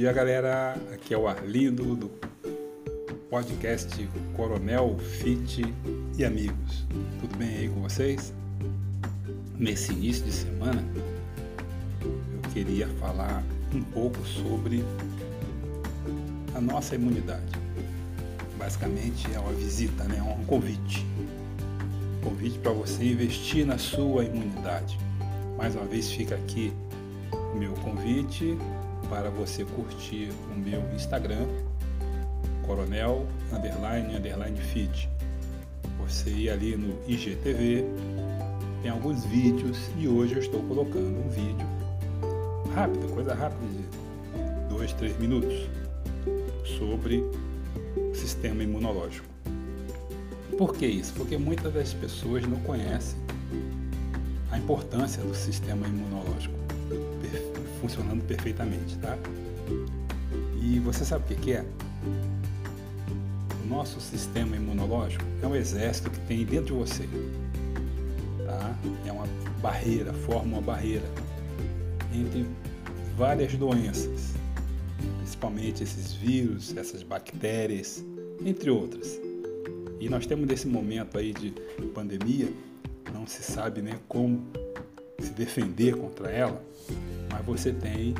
dia, galera. Aqui é o Arlindo do podcast Coronel Fit e Amigos. Tudo bem aí com vocês? Nesse início de semana, eu queria falar um pouco sobre a nossa imunidade. Basicamente é uma visita, né? um convite. Um convite para você investir na sua imunidade. Mais uma vez fica aqui o meu convite para você curtir o meu Instagram, coronel underline underline fit. Você ir ali no IGTV, tem alguns vídeos e hoje eu estou colocando um vídeo rápido, coisa rápida de dois, três minutos sobre o sistema imunológico. Por que isso? Porque muitas das pessoas não conhecem a importância do sistema imunológico funcionando perfeitamente, tá? E você sabe o que é? O nosso sistema imunológico é um exército que tem dentro de você, tá? É uma barreira, forma uma barreira entre várias doenças, principalmente esses vírus, essas bactérias, entre outras. E nós temos nesse momento aí de pandemia, não se sabe né, como se defender contra ela, mas você tem,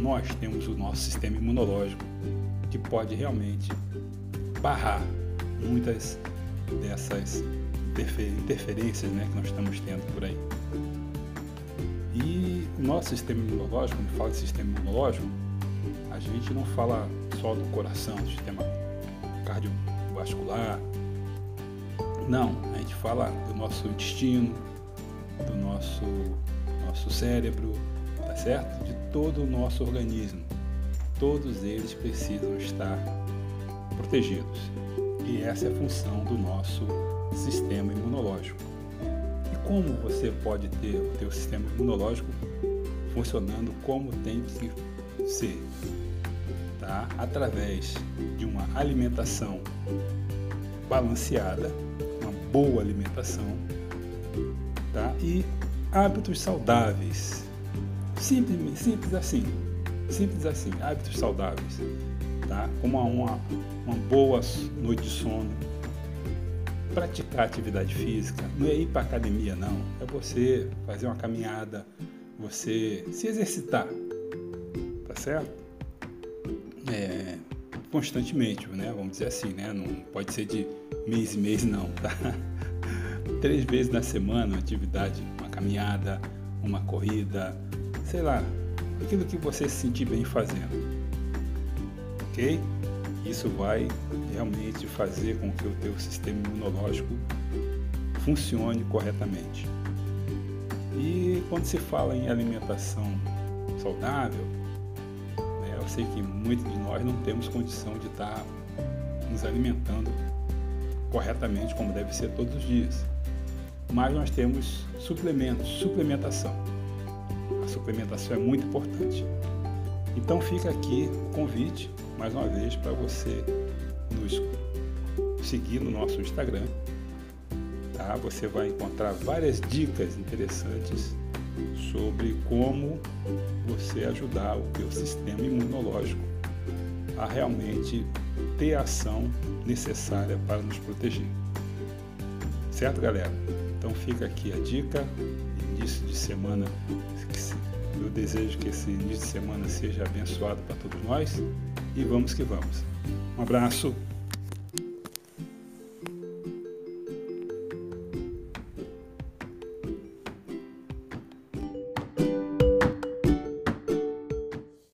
nós temos o nosso sistema imunológico que pode realmente barrar muitas dessas interferências né, que nós estamos tendo por aí. E o nosso sistema imunológico, quando fala de sistema imunológico, a gente não fala só do coração, do sistema cardiovascular. Não, a gente fala do nosso intestino, do nosso, nosso cérebro, tá certo? De todo o nosso organismo. Todos eles precisam estar protegidos. E essa é a função do nosso sistema imunológico. E como você pode ter o teu sistema imunológico funcionando como tem que ser? Tá? Através de uma alimentação balanceada, uma boa alimentação, tá? E hábitos saudáveis. Simples, simples assim. Simples assim, hábitos saudáveis. Tá? Como uma, uma boa noite de sono. Praticar atividade física. Não é ir para academia, não. É você fazer uma caminhada, você se exercitar. Tá certo? É, constantemente, né? Vamos dizer assim, né? Não pode ser de mês em mês, não, tá? três vezes na semana uma atividade, uma caminhada, uma corrida, sei lá, aquilo que você se sentir bem fazendo. Ok? Isso vai realmente fazer com que o teu sistema imunológico funcione corretamente. E quando se fala em alimentação saudável, né, eu sei que muitos de nós não temos condição de estar nos alimentando corretamente como deve ser todos os dias mas nós temos suplementos, suplementação. A suplementação é muito importante. Então fica aqui o convite, mais uma vez, para você nos seguir no nosso Instagram. Tá? Você vai encontrar várias dicas interessantes sobre como você ajudar o teu sistema imunológico a realmente ter a ação necessária para nos proteger. Certo, galera? Então fica aqui a dica, início de semana. Eu desejo que esse início de semana seja abençoado para todos nós e vamos que vamos. Um abraço.